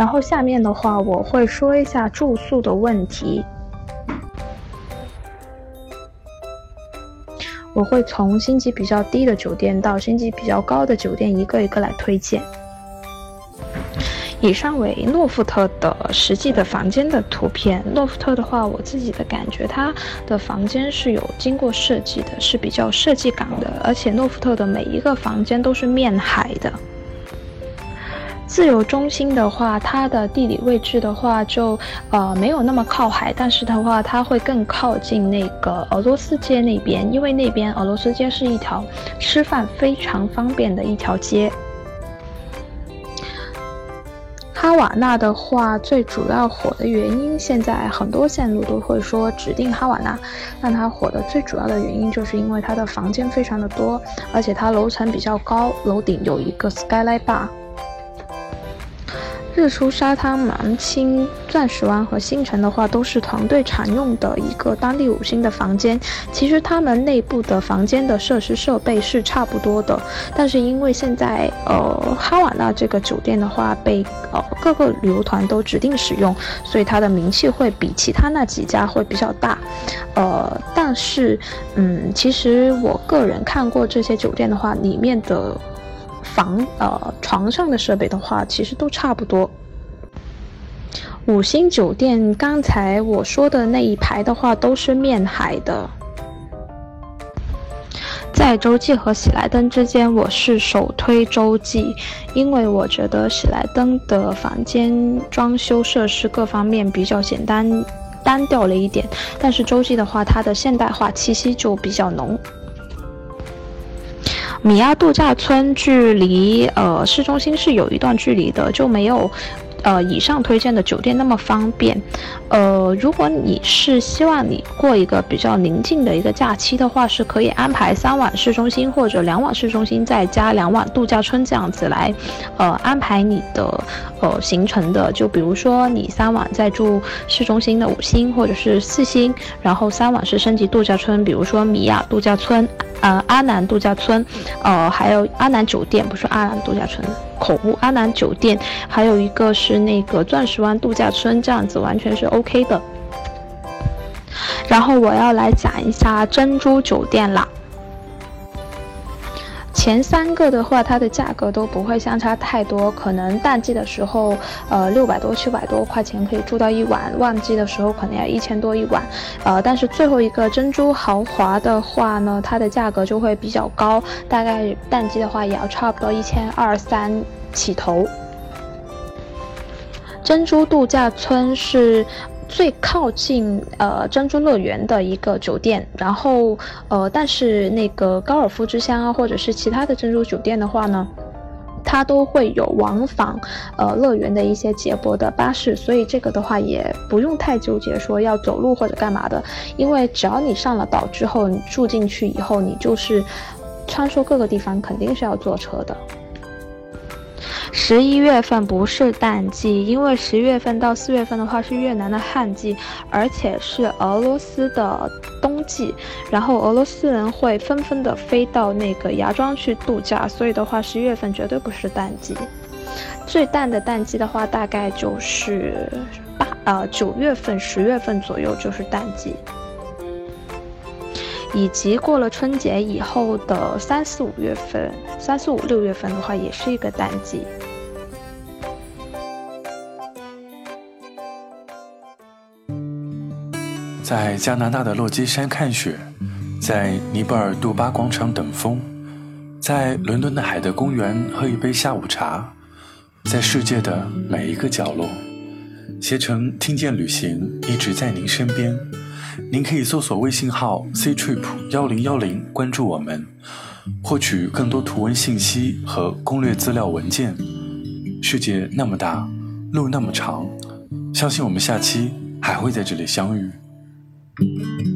然后下面的话我会说一下住宿的问题。我会从星级比较低的酒店到星级比较高的酒店一个一个来推荐。以上为诺富特的实际的房间的图片。诺富特的话，我自己的感觉，它的房间是有经过设计的，是比较设计感的，而且诺富特的每一个房间都是面海的。自由中心的话，它的地理位置的话就呃没有那么靠海，但是的话它会更靠近那个俄罗斯街那边，因为那边俄罗斯街是一条吃饭非常方便的一条街。哈瓦那的话，最主要火的原因，现在很多线路都会说指定哈瓦那，让它火的最主要的原因，就是因为它的房间非常的多，而且它楼层比较高，楼顶有一个 skyline bar。日出沙滩、芒青、钻石湾和星辰的话，都是团队常用的一个当地五星的房间。其实他们内部的房间的设施设备是差不多的，但是因为现在呃哈瓦那这个酒店的话被呃各个旅游团都指定使用，所以它的名气会比其他那几家会比较大。呃，但是嗯，其实我个人看过这些酒店的话，里面的。房呃床上的设备的话，其实都差不多。五星酒店刚才我说的那一排的话，都是面海的。在洲际和喜来登之间，我是首推洲际，因为我觉得喜来登的房间装修设施各方面比较简单单调了一点，但是洲际的话，它的现代化气息就比较浓。米亚度假村距离呃市中心是有一段距离的，就没有。呃，以上推荐的酒店那么方便，呃，如果你是希望你过一个比较宁静的一个假期的话，是可以安排三晚市中心或者两晚市中心再加两晚度假村这样子来，呃，安排你的呃行程的。就比如说你三晚在住市中心的五星或者是四星，然后三晚是升级度假村，比如说米亚度假村，呃，阿南度假村，呃，还有阿南酒店，不是阿南度假村。口误，阿南酒店，还有一个是那个钻石湾度假村，这样子完全是 OK 的。然后我要来讲一下珍珠酒店啦。前三个的话，它的价格都不会相差太多，可能淡季的时候，呃，六百多、七百多块钱可以住到一晚；旺季的时候可能要一千多一晚。呃，但是最后一个珍珠豪华的话呢，它的价格就会比较高，大概淡季的话也要差不多一千二三起头。珍珠度假村是。最靠近呃珍珠乐园的一个酒店，然后呃，但是那个高尔夫之乡啊，或者是其他的珍珠酒店的话呢，它都会有往返呃乐园的一些接驳的巴士，所以这个的话也不用太纠结说要走路或者干嘛的，因为只要你上了岛之后，你住进去以后，你就是穿梭各个地方，肯定是要坐车的。十一月份不是淡季，因为十月份到四月份的话是越南的旱季，而且是俄罗斯的冬季，然后俄罗斯人会纷纷的飞到那个芽庄去度假，所以的话十一月份绝对不是淡季。最淡的淡季的话，大概就是八呃九月份、十月份左右就是淡季，以及过了春节以后的三四五月份、三四五六月份的话，也是一个淡季。在加拿大的落基山看雪，在尼泊尔杜巴广场等风，在伦敦的海德公园喝一杯下午茶，在世界的每一个角落，携程听见旅行一直在您身边。您可以搜索微信号 c trip 幺零幺零关注我们，获取更多图文信息和攻略资料文件。世界那么大，路那么长，相信我们下期还会在这里相遇。Thank you.